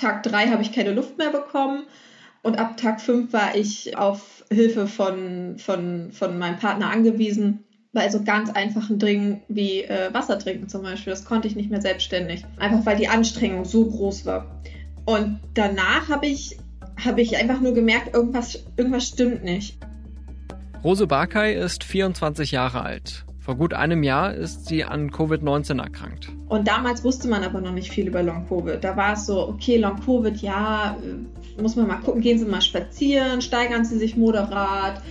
Tag drei habe ich keine Luft mehr bekommen und ab Tag fünf war ich auf Hilfe von, von, von meinem Partner angewiesen bei so ganz einfachen Dingen wie äh, Wasser trinken zum Beispiel. Das konnte ich nicht mehr selbstständig. Einfach weil die Anstrengung so groß war. Und danach habe ich, hab ich einfach nur gemerkt, irgendwas, irgendwas stimmt nicht. Rose Barkay ist 24 Jahre alt. Vor gut einem Jahr ist sie an Covid-19 erkrankt. Und damals wusste man aber noch nicht viel über Long-Covid. Da war es so, okay, Long-Covid, ja, äh, muss man mal gucken, gehen Sie mal spazieren, steigern Sie sich moderat,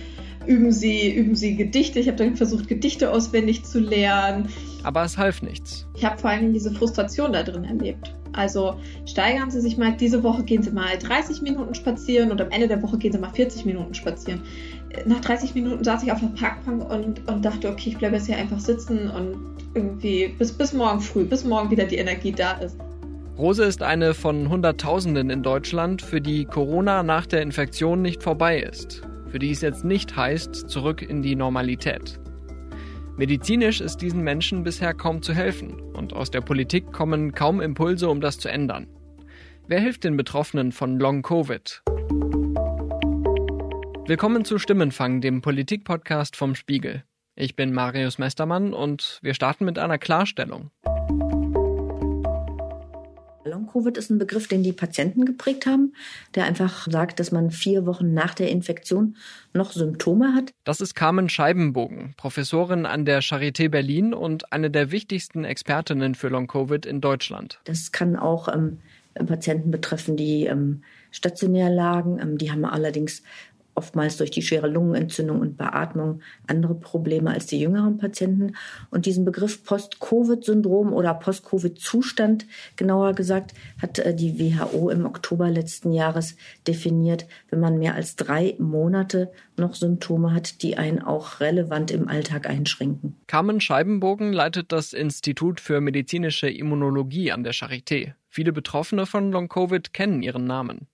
üben Sie, üben Sie Gedichte. Ich habe dann versucht, Gedichte auswendig zu lernen. Aber es half nichts. Ich habe vor allem diese Frustration da drin erlebt. Also steigern Sie sich mal, diese Woche gehen Sie mal 30 Minuten spazieren und am Ende der Woche gehen Sie mal 40 Minuten spazieren. Nach 30 Minuten saß ich auf der Parkbank und, und dachte, okay, ich bleibe jetzt hier einfach sitzen und irgendwie bis, bis morgen früh, bis morgen wieder die Energie da ist. Rose ist eine von Hunderttausenden in Deutschland, für die Corona nach der Infektion nicht vorbei ist für die es jetzt nicht heißt, zurück in die Normalität. Medizinisch ist diesen Menschen bisher kaum zu helfen und aus der Politik kommen kaum Impulse, um das zu ändern. Wer hilft den Betroffenen von Long Covid? Willkommen zu Stimmenfang, dem Politik-Podcast vom Spiegel. Ich bin Marius Mestermann und wir starten mit einer Klarstellung. Long-Covid ist ein Begriff, den die Patienten geprägt haben, der einfach sagt, dass man vier Wochen nach der Infektion noch Symptome hat. Das ist Carmen Scheibenbogen, Professorin an der Charité Berlin und eine der wichtigsten Expertinnen für Long-Covid in Deutschland. Das kann auch ähm, Patienten betreffen, die ähm, stationär lagen. Ähm, die haben allerdings oftmals durch die schwere Lungenentzündung und Beatmung andere Probleme als die jüngeren Patienten. Und diesen Begriff Post-Covid-Syndrom oder Post-Covid-Zustand, genauer gesagt, hat äh, die WHO im Oktober letzten Jahres definiert, wenn man mehr als drei Monate noch Symptome hat, die einen auch relevant im Alltag einschränken. Carmen Scheibenbogen leitet das Institut für medizinische Immunologie an der Charité. Viele Betroffene von Long-Covid kennen ihren Namen.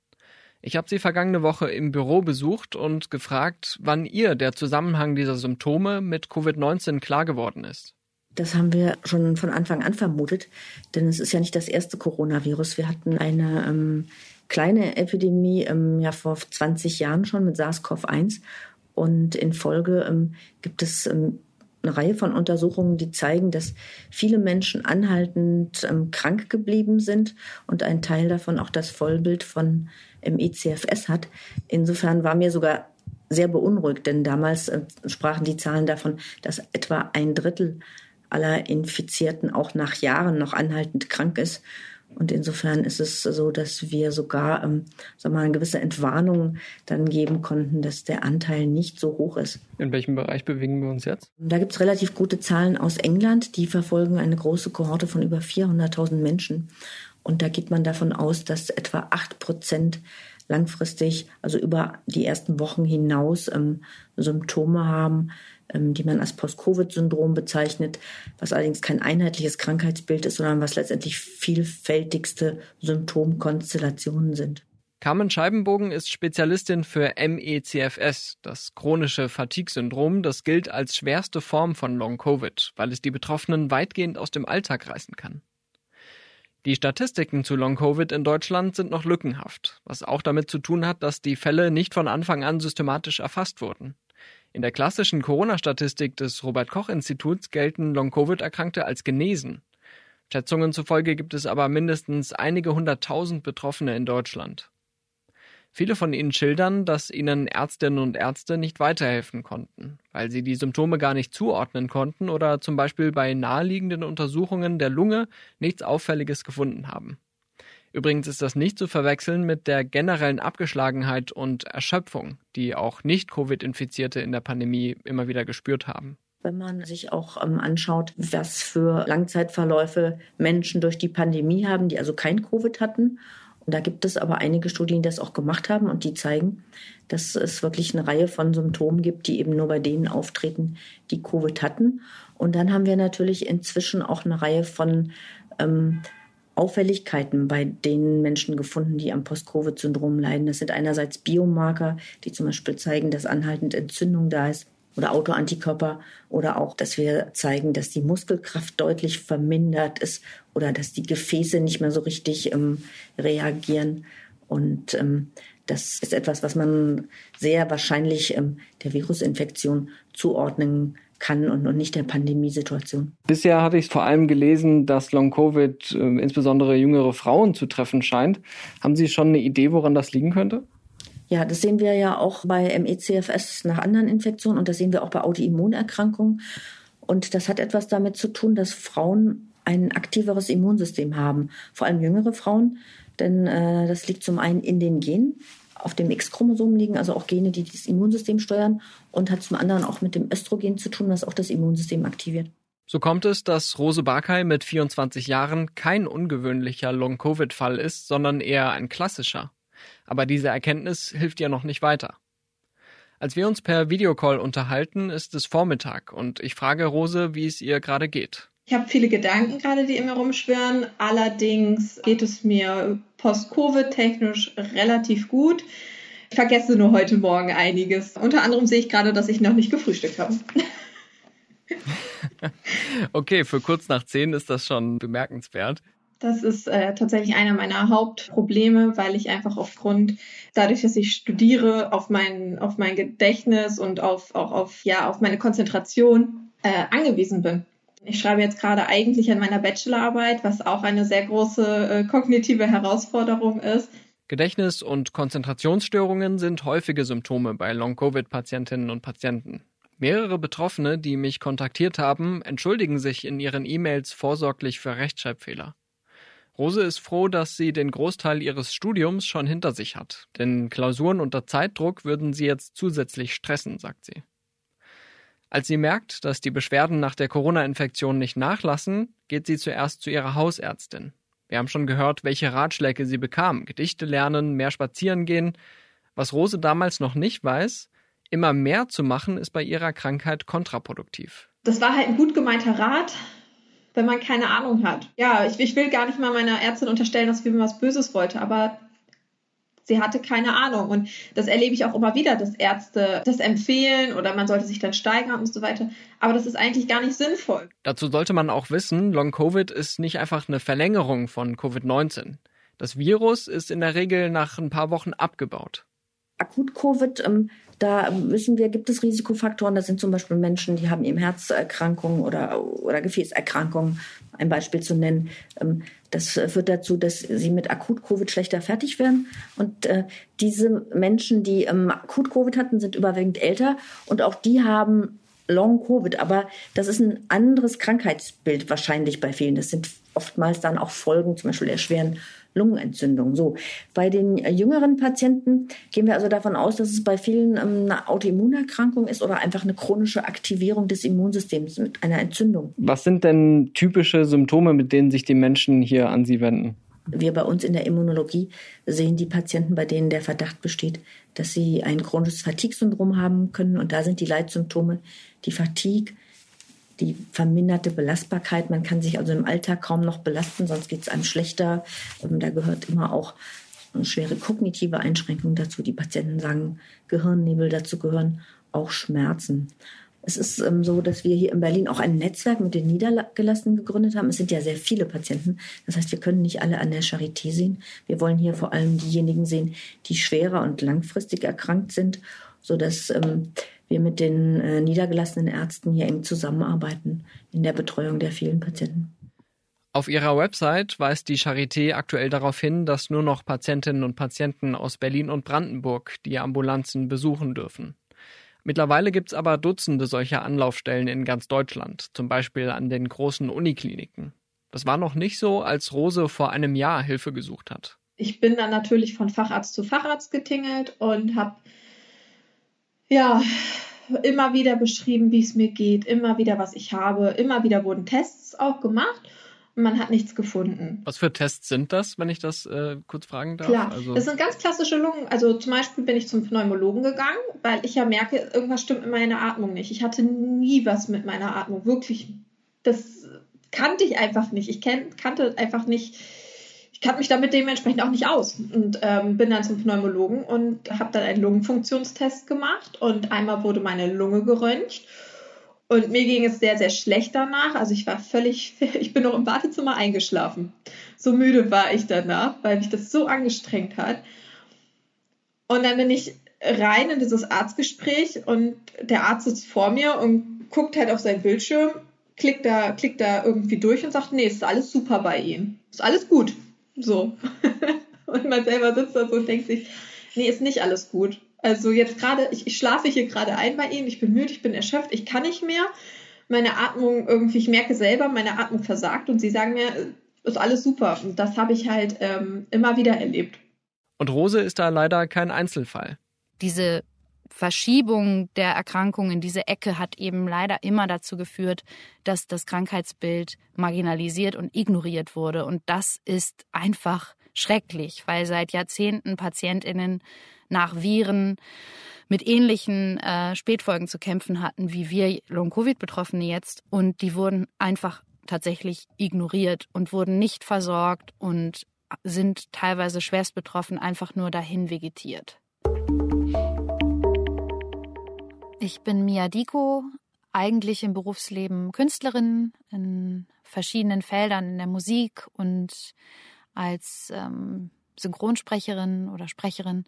Ich habe sie vergangene Woche im Büro besucht und gefragt, wann ihr der Zusammenhang dieser Symptome mit Covid-19 klar geworden ist. Das haben wir schon von Anfang an vermutet, denn es ist ja nicht das erste Coronavirus. Wir hatten eine ähm, kleine Epidemie ähm, ja vor 20 Jahren schon mit SARS-CoV-1 und in Folge ähm, gibt es ähm, eine Reihe von Untersuchungen, die zeigen, dass viele Menschen anhaltend ähm, krank geblieben sind und ein Teil davon auch das Vollbild von im ECFS hat. Insofern war mir sogar sehr beunruhigt, denn damals äh, sprachen die Zahlen davon, dass etwa ein Drittel aller Infizierten auch nach Jahren noch anhaltend krank ist. Und insofern ist es so, dass wir sogar ähm, sagen wir mal, eine gewisse Entwarnung dann geben konnten, dass der Anteil nicht so hoch ist. In welchem Bereich bewegen wir uns jetzt? Da gibt es relativ gute Zahlen aus England. Die verfolgen eine große Kohorte von über 400.000 Menschen. Und da geht man davon aus, dass etwa acht Prozent langfristig, also über die ersten Wochen hinaus, ähm, Symptome haben, ähm, die man als Post-Covid-Syndrom bezeichnet, was allerdings kein einheitliches Krankheitsbild ist, sondern was letztendlich vielfältigste Symptomkonstellationen sind. Carmen Scheibenbogen ist Spezialistin für MECFS, das chronische Fatigue-Syndrom. Das gilt als schwerste Form von Long-Covid, weil es die Betroffenen weitgehend aus dem Alltag reißen kann. Die Statistiken zu Long-Covid in Deutschland sind noch lückenhaft, was auch damit zu tun hat, dass die Fälle nicht von Anfang an systematisch erfasst wurden. In der klassischen Corona-Statistik des Robert Koch-Instituts gelten Long-Covid-Erkrankte als genesen. Schätzungen zufolge gibt es aber mindestens einige hunderttausend Betroffene in Deutschland. Viele von ihnen schildern, dass ihnen Ärztinnen und Ärzte nicht weiterhelfen konnten, weil sie die Symptome gar nicht zuordnen konnten oder zum Beispiel bei naheliegenden Untersuchungen der Lunge nichts Auffälliges gefunden haben. Übrigens ist das nicht zu verwechseln mit der generellen Abgeschlagenheit und Erschöpfung, die auch Nicht-Covid-Infizierte in der Pandemie immer wieder gespürt haben wenn man sich auch ähm, anschaut, was für Langzeitverläufe Menschen durch die Pandemie haben, die also kein Covid hatten da gibt es aber einige Studien, die das auch gemacht haben und die zeigen, dass es wirklich eine Reihe von Symptomen gibt, die eben nur bei denen auftreten, die Covid hatten. Und dann haben wir natürlich inzwischen auch eine Reihe von ähm, Auffälligkeiten bei den Menschen gefunden, die am Post-Covid-Syndrom leiden. Das sind einerseits Biomarker, die zum Beispiel zeigen, dass anhaltend Entzündung da ist. Oder Autoantikörper oder auch, dass wir zeigen, dass die Muskelkraft deutlich vermindert ist oder dass die Gefäße nicht mehr so richtig ähm, reagieren. Und ähm, das ist etwas, was man sehr wahrscheinlich ähm, der Virusinfektion zuordnen kann und, und nicht der Pandemiesituation. Bisher hatte ich vor allem gelesen, dass Long-Covid äh, insbesondere jüngere Frauen zu treffen scheint. Haben Sie schon eine Idee, woran das liegen könnte? Ja, das sehen wir ja auch bei MECFS nach anderen Infektionen und das sehen wir auch bei Autoimmunerkrankungen. Und das hat etwas damit zu tun, dass Frauen ein aktiveres Immunsystem haben, vor allem jüngere Frauen, denn äh, das liegt zum einen in den Genen, auf dem X-Chromosom liegen, also auch Gene, die das Immunsystem steuern und hat zum anderen auch mit dem Östrogen zu tun, was auch das Immunsystem aktiviert. So kommt es, dass Rose Barkay mit 24 Jahren kein ungewöhnlicher Long-Covid-Fall ist, sondern eher ein klassischer. Aber diese Erkenntnis hilft ihr noch nicht weiter. Als wir uns per Videocall unterhalten, ist es Vormittag und ich frage Rose, wie es ihr gerade geht. Ich habe viele Gedanken gerade, die in mir rumschwirren. Allerdings geht es mir post-Covid technisch relativ gut. Ich vergesse nur heute Morgen einiges. Unter anderem sehe ich gerade, dass ich noch nicht gefrühstückt habe. okay, für kurz nach zehn ist das schon bemerkenswert. Das ist äh, tatsächlich einer meiner Hauptprobleme, weil ich einfach aufgrund, dadurch, dass ich studiere, auf mein, auf mein Gedächtnis und auf, auch auf, ja, auf meine Konzentration äh, angewiesen bin. Ich schreibe jetzt gerade eigentlich an meiner Bachelorarbeit, was auch eine sehr große äh, kognitive Herausforderung ist. Gedächtnis- und Konzentrationsstörungen sind häufige Symptome bei Long-Covid-Patientinnen und Patienten. Mehrere Betroffene, die mich kontaktiert haben, entschuldigen sich in ihren E-Mails vorsorglich für Rechtschreibfehler. Rose ist froh, dass sie den Großteil ihres Studiums schon hinter sich hat, denn Klausuren unter Zeitdruck würden sie jetzt zusätzlich stressen, sagt sie. Als sie merkt, dass die Beschwerden nach der Corona-Infektion nicht nachlassen, geht sie zuerst zu ihrer Hausärztin. Wir haben schon gehört, welche Ratschläge sie bekam. Gedichte lernen, mehr spazieren gehen. Was Rose damals noch nicht weiß, immer mehr zu machen, ist bei ihrer Krankheit kontraproduktiv. Das war halt ein gut gemeinter Rat, wenn man keine Ahnung hat. Ja, ich, ich will gar nicht mal meiner Ärztin unterstellen, dass sie mir was Böses wollte, aber sie hatte keine Ahnung. Und das erlebe ich auch immer wieder, dass Ärzte das empfehlen oder man sollte sich dann steigern und so weiter. Aber das ist eigentlich gar nicht sinnvoll. Dazu sollte man auch wissen, Long-Covid ist nicht einfach eine Verlängerung von Covid-19. Das Virus ist in der Regel nach ein paar Wochen abgebaut. Akut-Covid, ähm, da wissen wir, gibt es Risikofaktoren. Das sind zum Beispiel Menschen, die haben eben Herzerkrankungen oder, oder Gefäßerkrankungen, ein Beispiel zu nennen. Ähm, das führt dazu, dass sie mit Akut-Covid schlechter fertig werden. Und äh, diese Menschen, die ähm, Akut-Covid hatten, sind überwiegend älter und auch die haben Long-Covid. Aber das ist ein anderes Krankheitsbild wahrscheinlich bei vielen. Das sind oftmals dann auch Folgen, zum Beispiel der schweren Lungenentzündung. So, bei den äh, jüngeren Patienten gehen wir also davon aus, dass es bei vielen ähm, eine Autoimmunerkrankung ist oder einfach eine chronische Aktivierung des Immunsystems mit einer Entzündung. Was sind denn typische Symptome, mit denen sich die Menschen hier an Sie wenden? Wir bei uns in der Immunologie sehen die Patienten, bei denen der Verdacht besteht, dass sie ein chronisches Fatigue-Syndrom haben können. Und da sind die Leitsymptome die Fatigue, die verminderte Belastbarkeit. Man kann sich also im Alltag kaum noch belasten, sonst geht es einem schlechter. Ähm, da gehört immer auch eine schwere kognitive Einschränkung dazu. Die Patienten sagen Gehirnnebel, dazu gehören auch Schmerzen. Es ist ähm, so, dass wir hier in Berlin auch ein Netzwerk mit den Niedergelassenen gegründet haben. Es sind ja sehr viele Patienten. Das heißt, wir können nicht alle an der Charité sehen. Wir wollen hier vor allem diejenigen sehen, die schwerer und langfristig erkrankt sind, sodass ähm, wir mit den äh, niedergelassenen Ärzten hier eng zusammenarbeiten in der Betreuung der vielen Patienten. Auf ihrer Website weist die Charité aktuell darauf hin, dass nur noch Patientinnen und Patienten aus Berlin und Brandenburg die Ambulanzen besuchen dürfen. Mittlerweile gibt es aber Dutzende solcher Anlaufstellen in ganz Deutschland, zum Beispiel an den großen Unikliniken. Das war noch nicht so, als Rose vor einem Jahr Hilfe gesucht hat. Ich bin dann natürlich von Facharzt zu Facharzt getingelt und habe ja, immer wieder beschrieben, wie es mir geht, immer wieder, was ich habe, immer wieder wurden Tests auch gemacht und man hat nichts gefunden. Was für Tests sind das, wenn ich das äh, kurz fragen darf? Klar, also das sind ganz klassische Lungen. Also zum Beispiel bin ich zum Pneumologen gegangen, weil ich ja merke, irgendwas stimmt mit meiner Atmung nicht. Ich hatte nie was mit meiner Atmung, wirklich. Das kannte ich einfach nicht. Ich kannte einfach nicht ich kannte mich damit dementsprechend auch nicht aus und ähm, bin dann zum Pneumologen und habe dann einen Lungenfunktionstest gemacht und einmal wurde meine Lunge geröntgt und mir ging es sehr, sehr schlecht danach. Also ich war völlig, ich bin noch im Wartezimmer eingeschlafen. So müde war ich danach, weil mich das so angestrengt hat. Und dann bin ich rein in dieses Arztgespräch und der Arzt sitzt vor mir und guckt halt auf seinen Bildschirm, klickt da, klickt da irgendwie durch und sagt, nee, ist alles super bei Ihnen. Ist alles gut. So. und man selber sitzt da so und denkt sich, nee, ist nicht alles gut. Also jetzt gerade, ich, ich schlafe hier gerade ein bei Ihnen, ich bin müde, ich bin erschöpft, ich kann nicht mehr. Meine Atmung irgendwie, ich merke selber, meine Atmung versagt und Sie sagen mir, ist alles super. Und das habe ich halt ähm, immer wieder erlebt. Und Rose ist da leider kein Einzelfall. Diese Verschiebung der Erkrankung in diese Ecke hat eben leider immer dazu geführt, dass das Krankheitsbild marginalisiert und ignoriert wurde. Und das ist einfach schrecklich, weil seit Jahrzehnten Patientinnen nach Viren mit ähnlichen äh, Spätfolgen zu kämpfen hatten, wie wir Long-Covid-Betroffene jetzt. Und die wurden einfach tatsächlich ignoriert und wurden nicht versorgt und sind teilweise schwerst betroffen, einfach nur dahin vegetiert. Ich bin Mia Diko, eigentlich im Berufsleben Künstlerin in verschiedenen Feldern in der Musik und als ähm, Synchronsprecherin oder Sprecherin.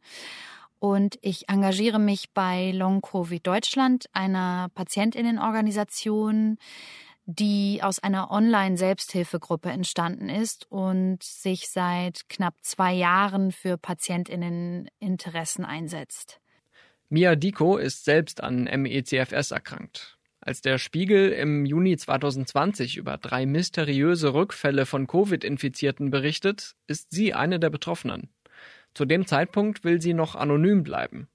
Und ich engagiere mich bei Long Covid Deutschland, einer Patientinnenorganisation, die aus einer Online-Selbsthilfegruppe entstanden ist und sich seit knapp zwei Jahren für Patientinneninteressen einsetzt. Mia Diko ist selbst an MECFS erkrankt. Als der Spiegel im Juni 2020 über drei mysteriöse Rückfälle von Covid-Infizierten berichtet, ist sie eine der Betroffenen. Zu dem Zeitpunkt will sie noch anonym bleiben.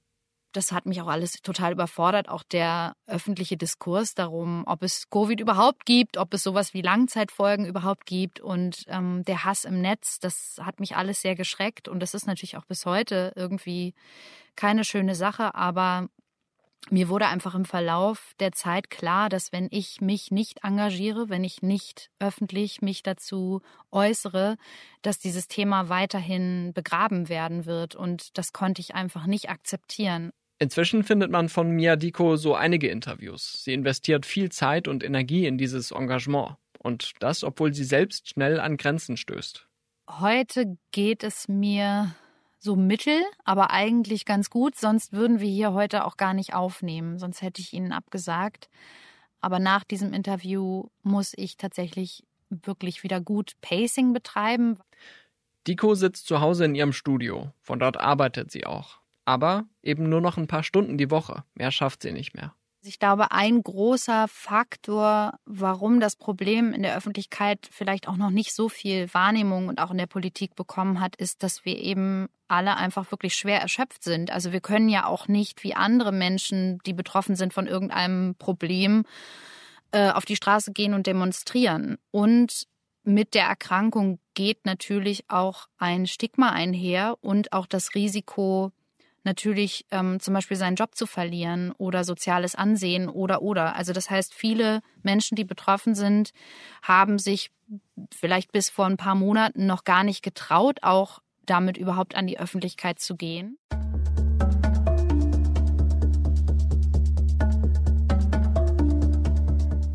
Das hat mich auch alles total überfordert, auch der öffentliche Diskurs darum, ob es Covid überhaupt gibt, ob es sowas wie Langzeitfolgen überhaupt gibt und ähm, der Hass im Netz, das hat mich alles sehr geschreckt und das ist natürlich auch bis heute irgendwie keine schöne Sache, aber mir wurde einfach im Verlauf der Zeit klar, dass wenn ich mich nicht engagiere, wenn ich nicht öffentlich mich dazu äußere, dass dieses Thema weiterhin begraben werden wird. Und das konnte ich einfach nicht akzeptieren. Inzwischen findet man von Mia Diko so einige Interviews. Sie investiert viel Zeit und Energie in dieses Engagement. Und das, obwohl sie selbst schnell an Grenzen stößt. Heute geht es mir so mittel, aber eigentlich ganz gut. Sonst würden wir hier heute auch gar nicht aufnehmen. Sonst hätte ich Ihnen abgesagt. Aber nach diesem Interview muss ich tatsächlich wirklich wieder gut Pacing betreiben. Diko sitzt zu Hause in ihrem Studio. Von dort arbeitet sie auch. Aber eben nur noch ein paar Stunden die Woche. Mehr schafft sie nicht mehr. Ich glaube, ein großer Faktor, warum das Problem in der Öffentlichkeit vielleicht auch noch nicht so viel Wahrnehmung und auch in der Politik bekommen hat, ist, dass wir eben alle einfach wirklich schwer erschöpft sind. Also wir können ja auch nicht wie andere Menschen, die betroffen sind von irgendeinem Problem, äh, auf die Straße gehen und demonstrieren. Und mit der Erkrankung geht natürlich auch ein Stigma einher und auch das Risiko, natürlich ähm, zum Beispiel seinen Job zu verlieren oder soziales Ansehen oder oder. Also das heißt, viele Menschen, die betroffen sind, haben sich vielleicht bis vor ein paar Monaten noch gar nicht getraut, auch damit überhaupt an die Öffentlichkeit zu gehen.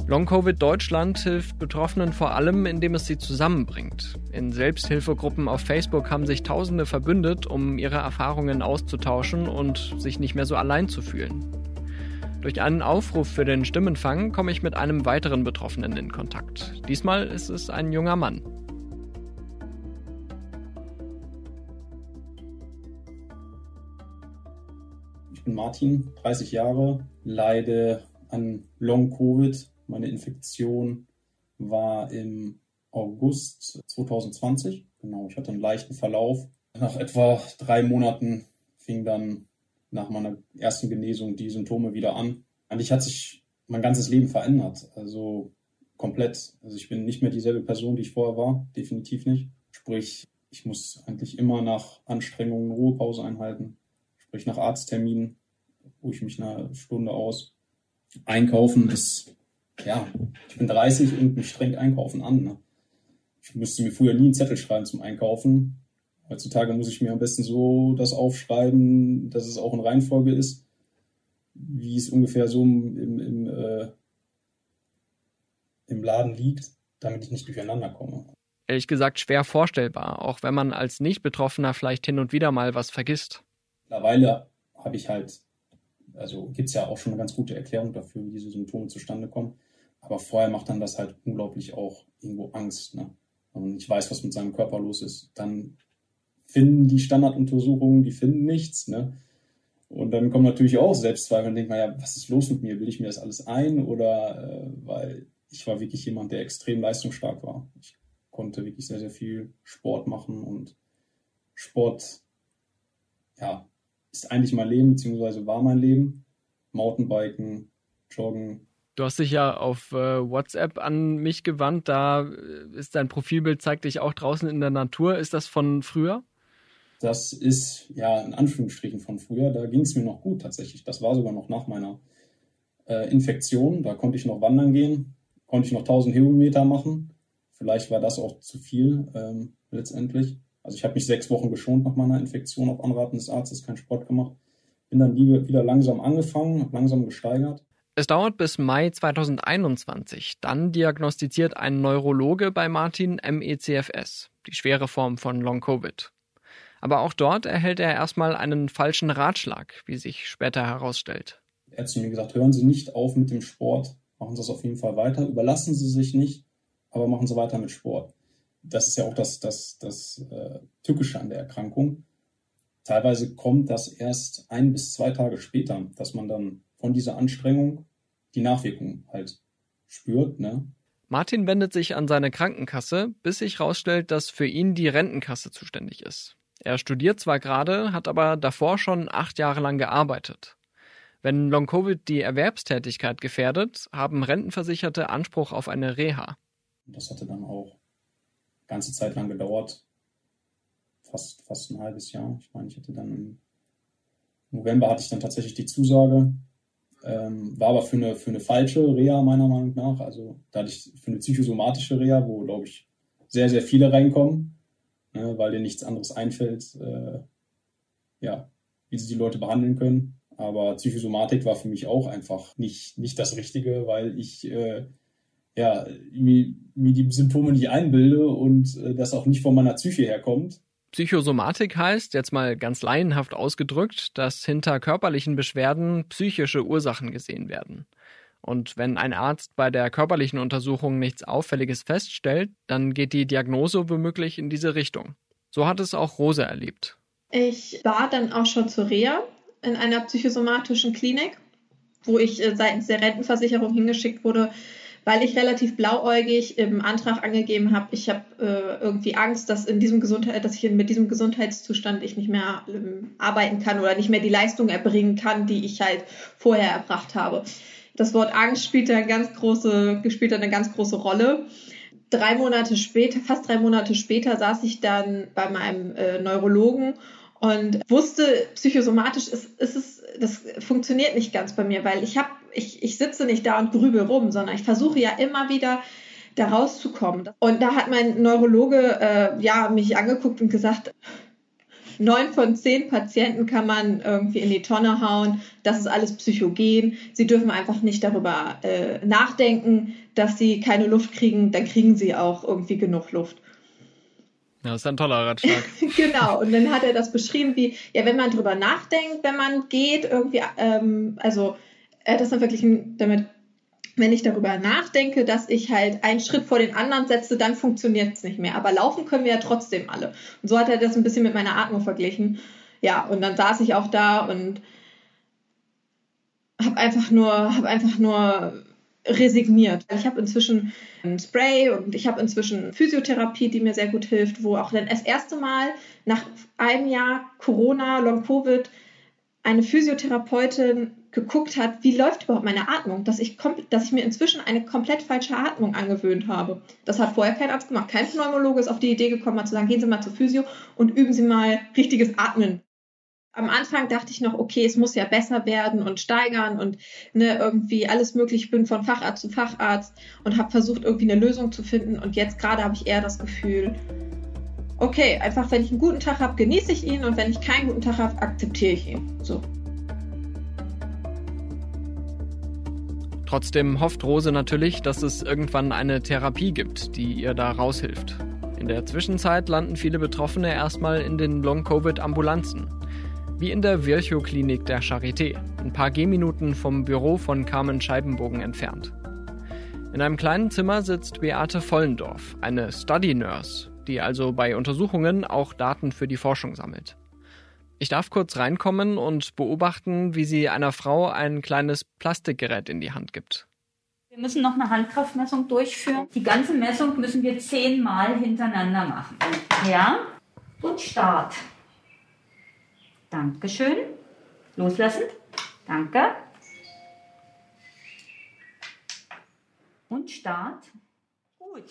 Long-Covid Deutschland hilft Betroffenen vor allem, indem es sie zusammenbringt. In Selbsthilfegruppen auf Facebook haben sich Tausende verbündet, um ihre Erfahrungen auszutauschen und sich nicht mehr so allein zu fühlen. Durch einen Aufruf für den Stimmenfang komme ich mit einem weiteren Betroffenen in Kontakt. Diesmal ist es ein junger Mann. Ich bin Martin, 30 Jahre, leide an Long-Covid meine Infektion war im August 2020. Genau, ich hatte einen leichten Verlauf. Nach etwa drei Monaten fing dann nach meiner ersten Genesung die Symptome wieder an. Eigentlich hat sich mein ganzes Leben verändert. Also komplett. Also ich bin nicht mehr dieselbe Person, die ich vorher war. Definitiv nicht. Sprich, ich muss eigentlich immer nach Anstrengungen Ruhepause einhalten. Sprich, nach Arztterminen ruhe ich mich eine Stunde aus. Einkaufen ist ja, ich bin 30 und mich strengt Einkaufen an. Ne? ich müsste mir früher nie einen Zettel schreiben zum Einkaufen. Heutzutage muss ich mir am besten so das aufschreiben, dass es auch in Reihenfolge ist, wie es ungefähr so im, im, äh, im Laden liegt, damit ich nicht durcheinander komme. Ehrlich gesagt schwer vorstellbar, auch wenn man als Nicht-Betroffener vielleicht hin und wieder mal was vergisst. Mittlerweile habe ich halt, also gibt es ja auch schon eine ganz gute Erklärung dafür, wie diese Symptome zustande kommen. Aber vorher macht dann das halt unglaublich auch irgendwo Angst. Ne? Und ich weiß, was mit seinem Körper los ist. Dann finden die Standarduntersuchungen, die finden nichts. Ne? Und dann kommen natürlich auch Selbstzweifel und denkt man, ja, was ist los mit mir? Will ich mir das alles ein? Oder äh, weil ich war wirklich jemand, der extrem leistungsstark war. Ich konnte wirklich sehr, sehr viel Sport machen und Sport, ja, ist eigentlich mein Leben, beziehungsweise war mein Leben. Mountainbiken, Joggen, Du hast dich ja auf äh, WhatsApp an mich gewandt. Da äh, ist dein Profilbild, zeigt dich auch draußen in der Natur. Ist das von früher? Das ist ja in Anführungsstrichen von früher. Da ging es mir noch gut tatsächlich. Das war sogar noch nach meiner äh, Infektion. Da konnte ich noch wandern gehen, konnte ich noch 1000 Höhenmeter machen. Vielleicht war das auch zu viel ähm, letztendlich. Also ich habe mich sechs Wochen geschont nach meiner Infektion auf Anraten des Arztes, keinen Sport gemacht. Bin dann wieder langsam angefangen, langsam gesteigert. Es dauert bis Mai 2021. Dann diagnostiziert ein Neurologe bei Martin MECFS, die schwere Form von Long-Covid. Aber auch dort erhält er erstmal einen falschen Ratschlag, wie sich später herausstellt. Er hat zu mir gesagt, hören Sie nicht auf mit dem Sport, machen Sie es auf jeden Fall weiter, überlassen Sie sich nicht, aber machen Sie weiter mit Sport. Das ist ja auch das, das, das äh, Tückische an der Erkrankung. Teilweise kommt das erst ein bis zwei Tage später, dass man dann von dieser Anstrengung die Nachwirkungen halt spürt. Ne? Martin wendet sich an seine Krankenkasse, bis sich herausstellt, dass für ihn die Rentenkasse zuständig ist. Er studiert zwar gerade, hat aber davor schon acht Jahre lang gearbeitet. Wenn Long-Covid die Erwerbstätigkeit gefährdet, haben Rentenversicherte Anspruch auf eine Reha. Das hatte dann auch ganze Zeit lang gedauert. Fast, fast ein halbes Jahr. Ich meine, ich hatte dann im November hatte ich dann tatsächlich die Zusage, ähm, war aber für eine, für eine falsche Reha meiner Meinung nach. Also da hatte ich für eine psychosomatische Reha, wo, glaube ich, sehr, sehr viele reinkommen, ne, weil dir nichts anderes einfällt, äh, ja, wie sie die Leute behandeln können. Aber Psychosomatik war für mich auch einfach nicht, nicht das Richtige, weil ich äh, ja, mir, mir die Symptome nicht einbilde und äh, das auch nicht von meiner Psyche herkommt. Psychosomatik heißt, jetzt mal ganz laienhaft ausgedrückt, dass hinter körperlichen Beschwerden psychische Ursachen gesehen werden. Und wenn ein Arzt bei der körperlichen Untersuchung nichts Auffälliges feststellt, dann geht die Diagnose womöglich in diese Richtung. So hat es auch Rose erlebt. Ich war dann auch schon zur Reha in einer psychosomatischen Klinik, wo ich äh, seitens der Rentenversicherung hingeschickt wurde, weil ich relativ blauäugig im Antrag angegeben habe, ich habe äh, irgendwie Angst, dass in diesem Gesundheit, dass ich mit diesem Gesundheitszustand ich nicht mehr ähm, arbeiten kann oder nicht mehr die Leistung erbringen kann, die ich halt vorher erbracht habe. Das Wort Angst spielt eine ganz große, spielt eine ganz große Rolle. Drei Monate später, fast drei Monate später, saß ich dann bei meinem äh, Neurologen und wusste, psychosomatisch ist, ist es, das funktioniert nicht ganz bei mir, weil ich habe ich, ich sitze nicht da und grübel rum, sondern ich versuche ja immer wieder da rauszukommen. Und da hat mein Neurologe äh, ja mich angeguckt und gesagt, neun von zehn Patienten kann man irgendwie in die Tonne hauen. Das ist alles psychogen. Sie dürfen einfach nicht darüber äh, nachdenken, dass sie keine Luft kriegen. Dann kriegen sie auch irgendwie genug Luft. Ja, das ist ein toller Ratschlag. genau. Und dann hat er das beschrieben wie, ja, wenn man drüber nachdenkt, wenn man geht, irgendwie, ähm, also er hat das dann wirklich damit, wenn ich darüber nachdenke, dass ich halt einen Schritt vor den anderen setze, dann funktioniert es nicht mehr. Aber laufen können wir ja trotzdem alle. Und so hat er das ein bisschen mit meiner Atmung verglichen. Ja, und dann saß ich auch da und habe einfach nur, habe einfach nur resigniert. Ich habe inzwischen ein Spray und ich habe inzwischen Physiotherapie, die mir sehr gut hilft, wo auch dann das erste Mal nach einem Jahr Corona, Long Covid eine Physiotherapeutin geguckt hat, wie läuft überhaupt meine Atmung, dass ich, dass ich mir inzwischen eine komplett falsche Atmung angewöhnt habe. Das hat vorher kein Arzt gemacht. Kein Pneumologe ist auf die Idee gekommen, mal zu sagen, gehen Sie mal zur Physio und üben Sie mal richtiges Atmen. Am Anfang dachte ich noch, okay, es muss ja besser werden und steigern und ne, irgendwie alles möglich. Ich bin von Facharzt zu Facharzt und habe versucht, irgendwie eine Lösung zu finden. Und jetzt gerade habe ich eher das Gefühl, okay, einfach wenn ich einen guten Tag habe, genieße ich ihn und wenn ich keinen guten Tag habe, akzeptiere ich ihn. So. Trotzdem hofft Rose natürlich, dass es irgendwann eine Therapie gibt, die ihr da raushilft. In der Zwischenzeit landen viele Betroffene erstmal in den Long-Covid-Ambulanzen. Wie in der Virchow-Klinik der Charité, ein paar Gehminuten vom Büro von Carmen Scheibenbogen entfernt. In einem kleinen Zimmer sitzt Beate Vollendorf, eine Study Nurse, die also bei Untersuchungen auch Daten für die Forschung sammelt. Ich darf kurz reinkommen und beobachten, wie sie einer Frau ein kleines Plastikgerät in die Hand gibt. Wir müssen noch eine Handkraftmessung durchführen. Die ganze Messung müssen wir zehnmal hintereinander machen. Ja? Und Start. Dankeschön. Loslassen. Danke. Und Start. Gut.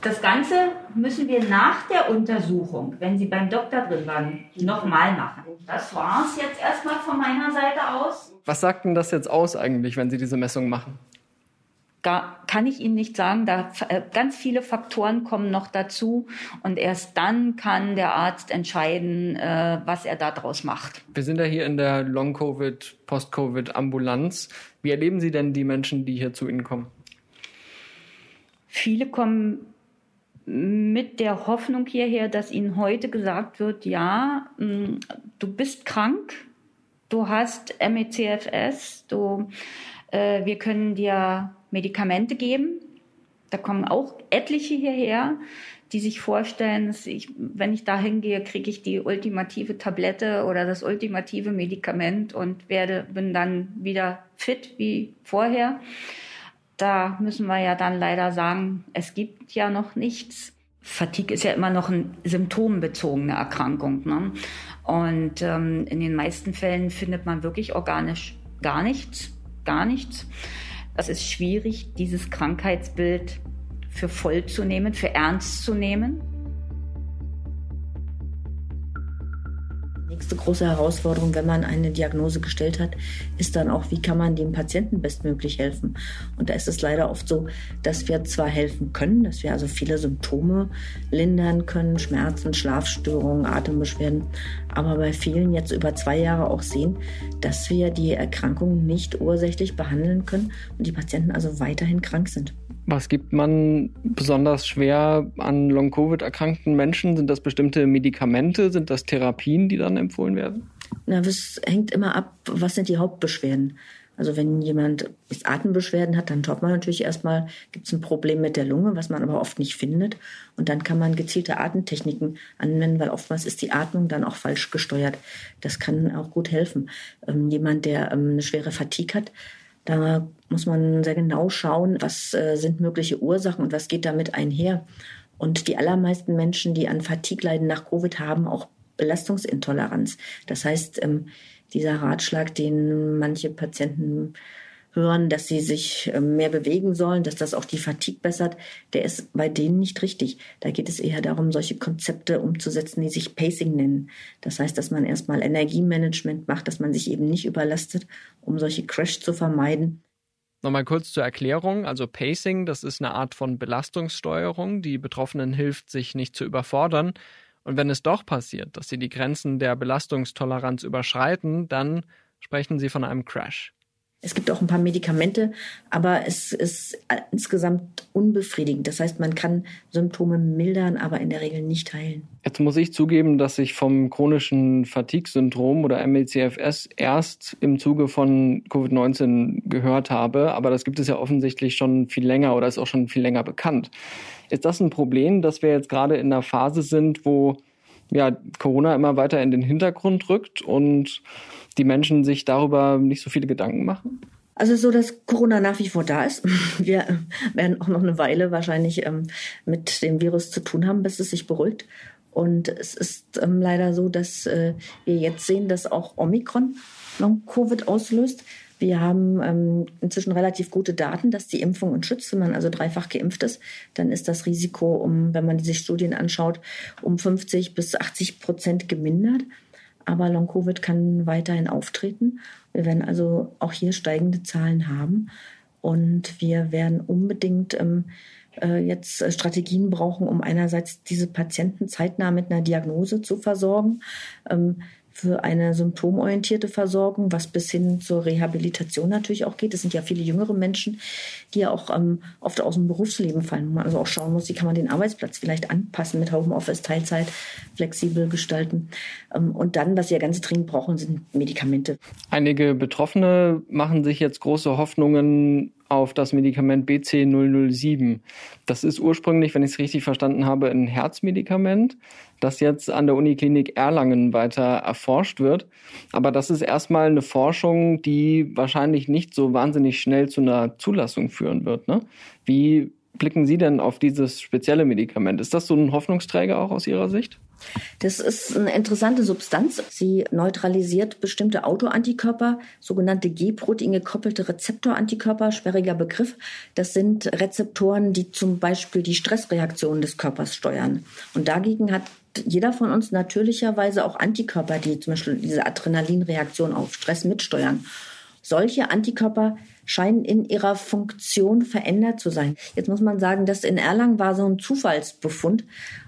Das Ganze müssen wir nach der Untersuchung, wenn Sie beim Doktor drin waren, nochmal machen. Das war es jetzt erstmal von meiner Seite aus. Was sagt denn das jetzt aus eigentlich, wenn Sie diese Messung machen? Gar, kann ich Ihnen nicht sagen. Da äh, ganz viele Faktoren kommen noch dazu und erst dann kann der Arzt entscheiden, äh, was er daraus macht. Wir sind ja hier in der Long-Covid, Post-Covid-Ambulanz. Wie erleben Sie denn die Menschen, die hier zu Ihnen kommen? Viele kommen mit der Hoffnung hierher, dass ihnen heute gesagt wird, ja, mm, du bist krank, du hast MECFS, du, äh, wir können dir Medikamente geben. Da kommen auch etliche hierher, die sich vorstellen, dass ich, wenn ich da hingehe, kriege ich die ultimative Tablette oder das ultimative Medikament und werde, bin dann wieder fit wie vorher da müssen wir ja dann leider sagen, es gibt ja noch nichts. Fatigue ist ja immer noch eine symptombezogene Erkrankung. Ne? Und ähm, in den meisten Fällen findet man wirklich organisch gar nichts, gar nichts. Es ist schwierig, dieses Krankheitsbild für voll zu nehmen, für ernst zu nehmen. Nächste große Herausforderung, wenn man eine Diagnose gestellt hat, ist dann auch, wie kann man dem Patienten bestmöglich helfen. Und da ist es leider oft so, dass wir zwar helfen können, dass wir also viele Symptome lindern können, Schmerzen, Schlafstörungen, Atembeschwerden, aber bei vielen jetzt über zwei Jahre auch sehen, dass wir die Erkrankung nicht ursächlich behandeln können und die Patienten also weiterhin krank sind. Was gibt man besonders schwer an Long-Covid erkrankten Menschen? Sind das bestimmte Medikamente? Sind das Therapien, die dann empfohlen werden? Na, das hängt immer ab, was sind die Hauptbeschwerden. Also wenn jemand Atembeschwerden hat, dann schaut man natürlich erstmal, gibt es ein Problem mit der Lunge, was man aber oft nicht findet. Und dann kann man gezielte Atemtechniken anwenden, weil oftmals ist die Atmung dann auch falsch gesteuert. Das kann auch gut helfen. Ähm, jemand, der ähm, eine schwere Fatigue hat, da muss man sehr genau schauen, was äh, sind mögliche Ursachen und was geht damit einher. Und die allermeisten Menschen, die an Fatigue leiden nach Covid, haben auch Belastungsintoleranz. Das heißt, ähm, dieser Ratschlag, den manche Patienten hören, dass sie sich ähm, mehr bewegen sollen, dass das auch die Fatigue bessert, der ist bei denen nicht richtig. Da geht es eher darum, solche Konzepte umzusetzen, die sich Pacing nennen. Das heißt, dass man erstmal Energiemanagement macht, dass man sich eben nicht überlastet, um solche Crash zu vermeiden. Nochmal kurz zur Erklärung. Also Pacing, das ist eine Art von Belastungssteuerung, die Betroffenen hilft, sich nicht zu überfordern. Und wenn es doch passiert, dass sie die Grenzen der Belastungstoleranz überschreiten, dann sprechen sie von einem Crash. Es gibt auch ein paar Medikamente, aber es ist insgesamt unbefriedigend. Das heißt, man kann Symptome mildern, aber in der Regel nicht heilen. Jetzt muss ich zugeben, dass ich vom chronischen Fatigue-Syndrom oder MECFS erst im Zuge von Covid-19 gehört habe, aber das gibt es ja offensichtlich schon viel länger oder ist auch schon viel länger bekannt. Ist das ein Problem, dass wir jetzt gerade in einer Phase sind, wo ja, Corona immer weiter in den Hintergrund rückt und die Menschen sich darüber nicht so viele Gedanken machen? Also so, dass Corona nach wie vor da ist. Wir werden auch noch eine Weile wahrscheinlich ähm, mit dem Virus zu tun haben, bis es sich beruhigt. Und es ist ähm, leider so, dass äh, wir jetzt sehen, dass auch Omikron Long-Covid auslöst, Wir haben ähm, inzwischen relativ gute Daten, dass die Impfung uns schützt. Wenn man also dreifach geimpft ist, dann ist das Risiko, um, wenn man diese Studien anschaut, um 50 bis 80 Prozent gemindert. Aber Long-Covid kann weiterhin auftreten. Wir werden also auch hier steigende Zahlen haben. Und wir werden unbedingt ähm, äh, jetzt äh, Strategien brauchen, um einerseits diese Patienten zeitnah mit einer Diagnose zu versorgen. Ähm, für eine symptomorientierte Versorgung, was bis hin zur Rehabilitation natürlich auch geht. Es sind ja viele jüngere Menschen, die ja auch ähm, oft aus dem Berufsleben fallen, wo man also auch schauen muss, wie kann man den Arbeitsplatz vielleicht anpassen mit Homeoffice, Teilzeit, flexibel gestalten. Ähm, und dann, was wir ganz dringend brauchen, sind Medikamente. Einige Betroffene machen sich jetzt große Hoffnungen auf das Medikament BC007. Das ist ursprünglich, wenn ich es richtig verstanden habe, ein Herzmedikament, das jetzt an der Uniklinik Erlangen weiter erforscht wird. Aber das ist erstmal eine Forschung, die wahrscheinlich nicht so wahnsinnig schnell zu einer Zulassung führen wird. Ne? Wie blicken Sie denn auf dieses spezielle Medikament? Ist das so ein Hoffnungsträger auch aus Ihrer Sicht? Das ist eine interessante Substanz. Sie neutralisiert bestimmte Autoantikörper, sogenannte G-Protein gekoppelte Rezeptorantikörper, sperriger Begriff. Das sind Rezeptoren, die zum Beispiel die Stressreaktionen des Körpers steuern. Und dagegen hat jeder von uns natürlicherweise auch Antikörper, die zum Beispiel diese Adrenalinreaktion auf Stress mitsteuern. Solche Antikörper scheinen in ihrer Funktion verändert zu sein. Jetzt muss man sagen, das in Erlangen war so ein Zufallsbefund,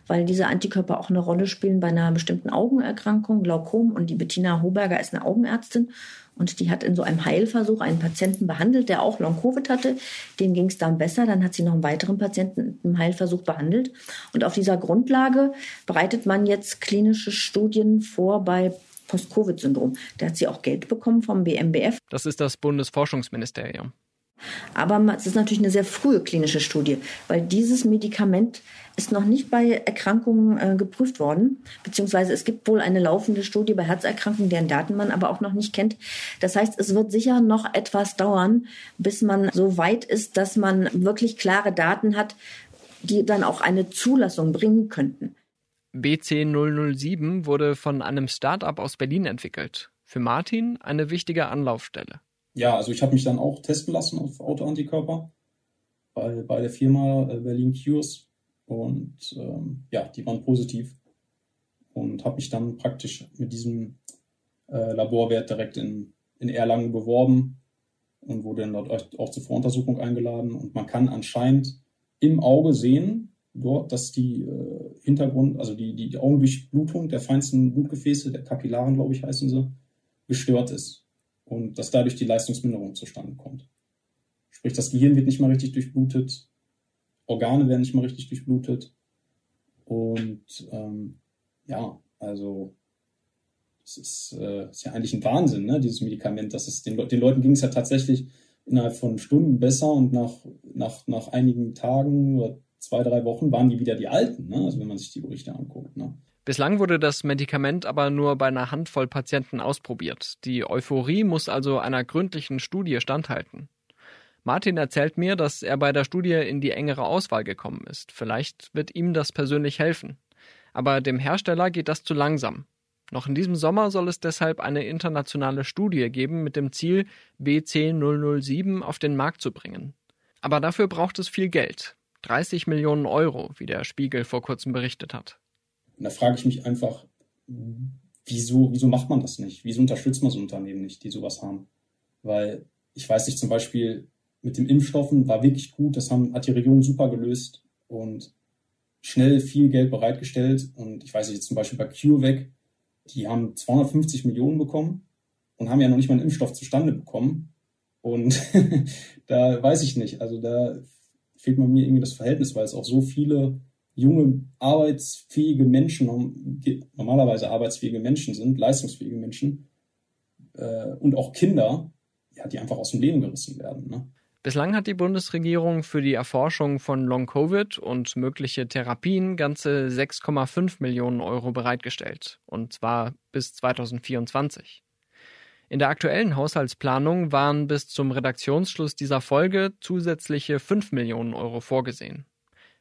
weil diese Antikörper auch eine Rolle spielen bei einer bestimmten Augenerkrankung, Glaukom. Und die Bettina Hoberger ist eine Augenärztin und die hat in so einem Heilversuch einen Patienten behandelt, der auch Long-Covid hatte. Dem ging es dann besser. Dann hat sie noch einen weiteren Patienten im Heilversuch behandelt. Und auf dieser Grundlage bereitet man jetzt klinische Studien vor bei Post-Covid-Syndrom. Da hat sie auch Geld bekommen vom BMBF. Das ist das Bundesforschungsministerium. Aber es ist natürlich eine sehr frühe klinische Studie, weil dieses Medikament ist noch nicht bei Erkrankungen äh, geprüft worden, beziehungsweise es gibt wohl eine laufende Studie bei Herzerkrankungen, deren Daten man aber auch noch nicht kennt. Das heißt, es wird sicher noch etwas dauern, bis man so weit ist, dass man wirklich klare Daten hat, die dann auch eine Zulassung bringen könnten. BC007 wurde von einem Start-up aus Berlin entwickelt. Für Martin eine wichtige Anlaufstelle. Ja, also ich habe mich dann auch testen lassen auf Autoantikörper bei, bei der Firma äh, Berlin Cures und ähm, ja, die waren positiv und habe mich dann praktisch mit diesem äh, Laborwert direkt in, in Erlangen beworben und wurde dann dort auch zur Voruntersuchung eingeladen und man kann anscheinend im Auge sehen, dort, dass die äh, Hintergrund, also die, die, die Augendurchblutung der feinsten Blutgefäße, der Kapillaren, glaube ich, heißen sie, gestört ist. Und dass dadurch die Leistungsminderung zustande kommt. Sprich, das Gehirn wird nicht mal richtig durchblutet, Organe werden nicht mal richtig durchblutet. Und ähm, ja, also das ist, äh, ist ja eigentlich ein Wahnsinn, ne, dieses Medikament. Das ist, den, den Leuten ging es ja tatsächlich innerhalb von Stunden besser und nach, nach, nach einigen Tagen oder zwei, drei Wochen waren die wieder die alten, ne? also wenn man sich die Berichte anguckt. Ne? Bislang wurde das Medikament aber nur bei einer Handvoll Patienten ausprobiert. Die Euphorie muss also einer gründlichen Studie standhalten. Martin erzählt mir, dass er bei der Studie in die engere Auswahl gekommen ist. Vielleicht wird ihm das persönlich helfen. Aber dem Hersteller geht das zu langsam. Noch in diesem Sommer soll es deshalb eine internationale Studie geben mit dem Ziel, BC007 auf den Markt zu bringen. Aber dafür braucht es viel Geld. 30 Millionen Euro, wie der Spiegel vor kurzem berichtet hat. Und da frage ich mich einfach, wieso, wieso macht man das nicht? Wieso unterstützt man so Unternehmen nicht, die sowas haben? Weil ich weiß nicht, zum Beispiel mit dem Impfstoffen war wirklich gut, das haben, hat die Regierung super gelöst und schnell viel Geld bereitgestellt. Und ich weiß nicht, zum Beispiel bei CureVac, die haben 250 Millionen bekommen und haben ja noch nicht mal einen Impfstoff zustande bekommen. Und da weiß ich nicht. Also da fehlt mir mir irgendwie das Verhältnis, weil es auch so viele junge, arbeitsfähige Menschen, normalerweise arbeitsfähige Menschen sind, leistungsfähige Menschen äh, und auch Kinder, ja, die einfach aus dem Leben gerissen werden. Ne? Bislang hat die Bundesregierung für die Erforschung von Long-Covid und mögliche Therapien ganze 6,5 Millionen Euro bereitgestellt, und zwar bis 2024. In der aktuellen Haushaltsplanung waren bis zum Redaktionsschluss dieser Folge zusätzliche 5 Millionen Euro vorgesehen.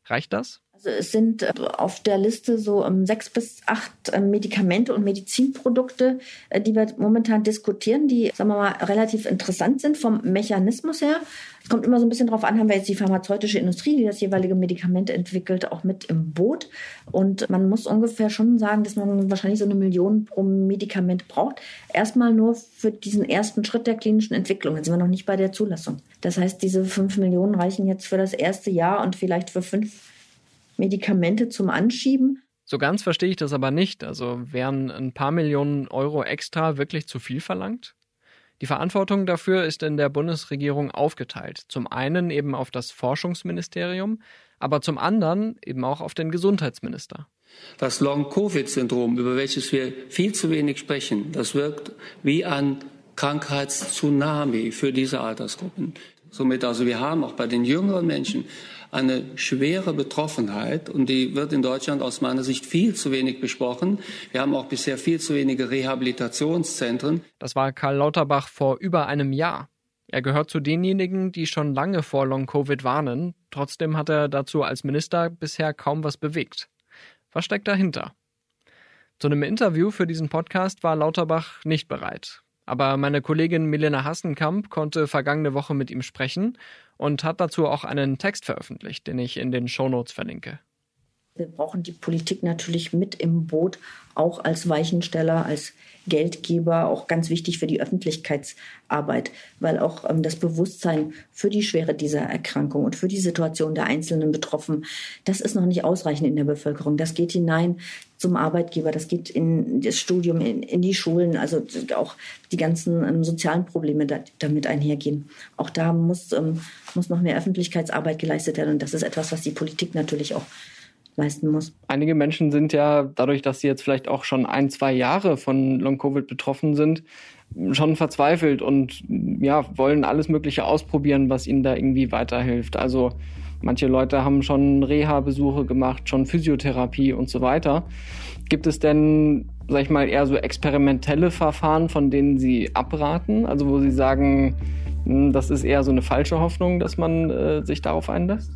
Reicht das? Also es sind äh, auf der Liste so ähm, sechs bis acht ähm, Medikamente und Medizinprodukte, äh, die wir momentan diskutieren, die, sagen wir mal, relativ interessant sind vom Mechanismus her. Es kommt immer so ein bisschen drauf an, haben wir jetzt die pharmazeutische Industrie, die das jeweilige Medikament entwickelt, auch mit im Boot. Und man muss ungefähr schon sagen, dass man wahrscheinlich so eine Million pro Medikament braucht. Erstmal nur für diesen ersten Schritt der klinischen Entwicklung. Jetzt sind wir noch nicht bei der Zulassung. Das heißt, diese fünf Millionen reichen jetzt für das erste Jahr und vielleicht für fünf Medikamente zum Anschieben. So ganz verstehe ich das aber nicht. Also wären ein paar Millionen Euro extra wirklich zu viel verlangt? Die Verantwortung dafür ist in der Bundesregierung aufgeteilt. Zum einen eben auf das Forschungsministerium, aber zum anderen eben auch auf den Gesundheitsminister. Das Long-Covid-Syndrom, über welches wir viel zu wenig sprechen, das wirkt wie ein Krankheitstsunami für diese Altersgruppen. Somit also wir haben auch bei den jüngeren Menschen eine schwere Betroffenheit und die wird in Deutschland aus meiner Sicht viel zu wenig besprochen. Wir haben auch bisher viel zu wenige Rehabilitationszentren. Das war Karl Lauterbach vor über einem Jahr. Er gehört zu denjenigen, die schon lange vor Long-Covid warnen. Trotzdem hat er dazu als Minister bisher kaum was bewegt. Was steckt dahinter? Zu einem Interview für diesen Podcast war Lauterbach nicht bereit. Aber meine Kollegin Milena Hassenkamp konnte vergangene Woche mit ihm sprechen und hat dazu auch einen Text veröffentlicht, den ich in den Shownotes verlinke. Wir brauchen die Politik natürlich mit im Boot, auch als Weichensteller, als Geldgeber, auch ganz wichtig für die Öffentlichkeitsarbeit, weil auch ähm, das Bewusstsein für die Schwere dieser Erkrankung und für die Situation der einzelnen Betroffenen, das ist noch nicht ausreichend in der Bevölkerung. Das geht hinein zum Arbeitgeber, das geht in das Studium, in, in die Schulen, also auch die ganzen ähm, sozialen Probleme da, damit einhergehen. Auch da muss, ähm, muss noch mehr Öffentlichkeitsarbeit geleistet werden und das ist etwas, was die Politik natürlich auch leisten muss. Einige Menschen sind ja dadurch, dass sie jetzt vielleicht auch schon ein, zwei Jahre von Long-Covid betroffen sind, schon verzweifelt und ja, wollen alles Mögliche ausprobieren, was ihnen da irgendwie weiterhilft. Also manche Leute haben schon Reha-Besuche gemacht, schon Physiotherapie und so weiter. Gibt es denn, sag ich mal, eher so experimentelle Verfahren, von denen Sie abraten? Also wo Sie sagen, hm, das ist eher so eine falsche Hoffnung, dass man äh, sich darauf einlässt?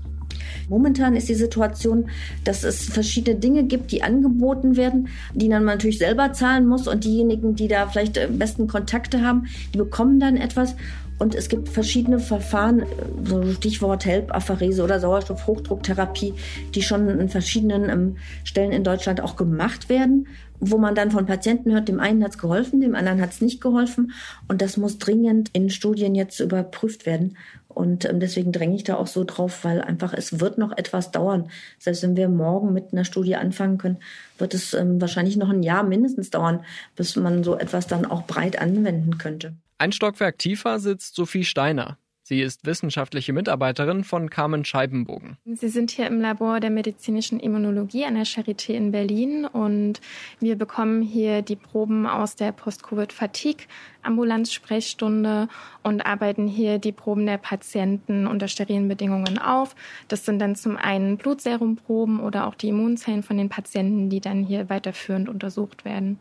Momentan ist die Situation, dass es verschiedene Dinge gibt, die angeboten werden, die dann man natürlich selber zahlen muss und diejenigen, die da vielleicht am besten Kontakte haben, die bekommen dann etwas. Und es gibt verschiedene Verfahren, so Stichwort HELP, Apharese oder Sauerstoffhochdrucktherapie, die schon an verschiedenen ähm, Stellen in Deutschland auch gemacht werden, wo man dann von Patienten hört, dem einen hat es geholfen, dem anderen hat es nicht geholfen. Und das muss dringend in Studien jetzt überprüft werden. Und ähm, deswegen dränge ich da auch so drauf, weil einfach es wird noch etwas dauern. Selbst wenn wir morgen mit einer Studie anfangen können, wird es ähm, wahrscheinlich noch ein Jahr mindestens dauern, bis man so etwas dann auch breit anwenden könnte. Ein Stockwerk tiefer sitzt Sophie Steiner. Sie ist wissenschaftliche Mitarbeiterin von Carmen Scheibenbogen. Sie sind hier im Labor der medizinischen Immunologie an der Charité in Berlin und wir bekommen hier die Proben aus der Post-Covid-Fatigue Ambulanzsprechstunde und arbeiten hier die Proben der Patienten unter sterilen Bedingungen auf. Das sind dann zum einen Blutserumproben oder auch die Immunzellen von den Patienten, die dann hier weiterführend untersucht werden.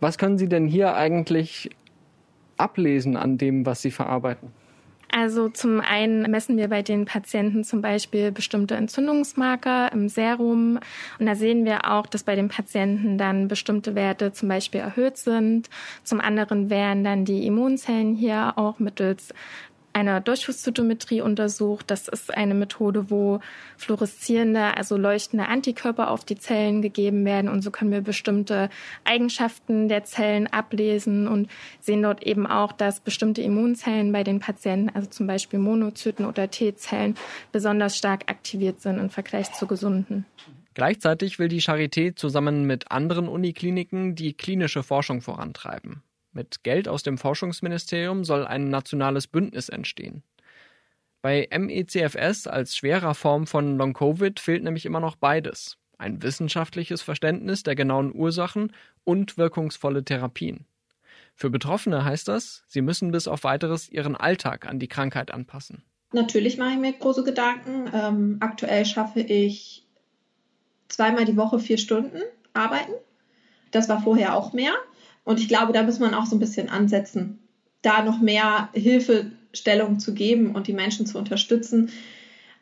Was können Sie denn hier eigentlich ablesen an dem, was Sie verarbeiten? Also zum einen messen wir bei den Patienten zum Beispiel bestimmte Entzündungsmarker im Serum. Und da sehen wir auch, dass bei den Patienten dann bestimmte Werte zum Beispiel erhöht sind. Zum anderen werden dann die Immunzellen hier auch mittels einer Durchflusszytometrie untersucht. Das ist eine Methode, wo fluoreszierende, also leuchtende Antikörper auf die Zellen gegeben werden. Und so können wir bestimmte Eigenschaften der Zellen ablesen und sehen dort eben auch, dass bestimmte Immunzellen bei den Patienten, also zum Beispiel Monozyten oder T-Zellen, besonders stark aktiviert sind im Vergleich zu gesunden. Gleichzeitig will die Charité zusammen mit anderen Unikliniken die klinische Forschung vorantreiben. Mit Geld aus dem Forschungsministerium soll ein nationales Bündnis entstehen. Bei MECFS als schwerer Form von Long-Covid fehlt nämlich immer noch beides. Ein wissenschaftliches Verständnis der genauen Ursachen und wirkungsvolle Therapien. Für Betroffene heißt das, sie müssen bis auf weiteres ihren Alltag an die Krankheit anpassen. Natürlich mache ich mir große Gedanken. Ähm, aktuell schaffe ich zweimal die Woche vier Stunden arbeiten. Das war vorher auch mehr. Und ich glaube, da muss man auch so ein bisschen ansetzen, da noch mehr Hilfestellung zu geben und die Menschen zu unterstützen.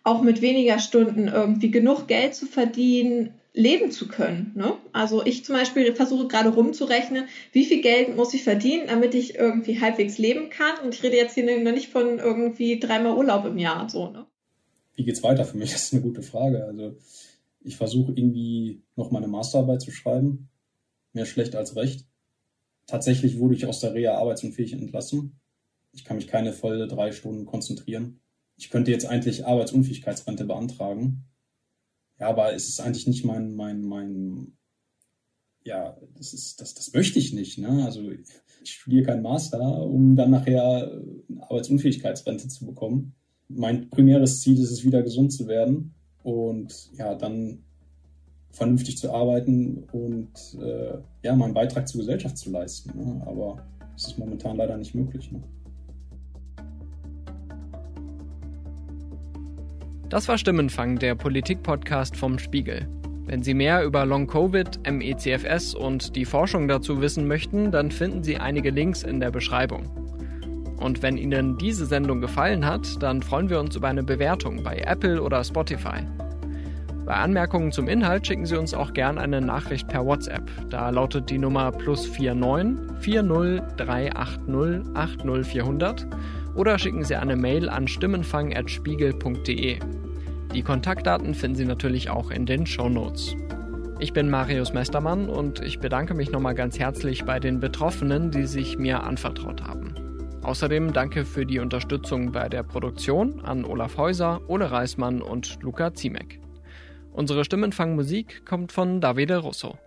auch mit weniger Stunden irgendwie genug Geld zu verdienen, leben zu können. Ne? Also ich zum Beispiel versuche gerade rumzurechnen, wie viel Geld muss ich verdienen, damit ich irgendwie halbwegs leben kann. Und ich rede jetzt hier noch nicht von irgendwie dreimal Urlaub im Jahr. So, ne? Wie geht's weiter für mich? Das ist eine gute Frage. Also ich versuche irgendwie noch meine Masterarbeit zu schreiben. Mehr schlecht als recht. Tatsächlich wurde ich aus der Reha arbeitsunfähig entlassen. Ich kann mich keine volle drei Stunden konzentrieren. Ich könnte jetzt eigentlich Arbeitsunfähigkeitsrente beantragen ja, aber es ist eigentlich nicht mein, mein, mein, ja, das ist, das, das möchte ich nicht. Ne? Also ich studiere keinen Master, um dann nachher eine Arbeitsunfähigkeitsrente zu bekommen. Mein primäres Ziel ist es, wieder gesund zu werden und ja, dann vernünftig zu arbeiten und äh, ja, meinen Beitrag zur Gesellschaft zu leisten. Ne? Aber das ist momentan leider nicht möglich. Ne? Das war Stimmenfang, der Politik-Podcast vom Spiegel. Wenn Sie mehr über Long-Covid, MECFS und die Forschung dazu wissen möchten, dann finden Sie einige Links in der Beschreibung. Und wenn Ihnen diese Sendung gefallen hat, dann freuen wir uns über eine Bewertung bei Apple oder Spotify. Bei Anmerkungen zum Inhalt schicken Sie uns auch gern eine Nachricht per WhatsApp. Da lautet die Nummer plus 49 40 380 80400 oder schicken Sie eine Mail an stimmenfang.spiegel.de. Die Kontaktdaten finden Sie natürlich auch in den Show Notes. Ich bin Marius Mestermann und ich bedanke mich nochmal ganz herzlich bei den Betroffenen, die sich mir anvertraut haben. Außerdem danke für die Unterstützung bei der Produktion an Olaf Häuser, Ole Reismann und Luca Ziemek. Unsere Stimmenfangmusik kommt von Davide Russo.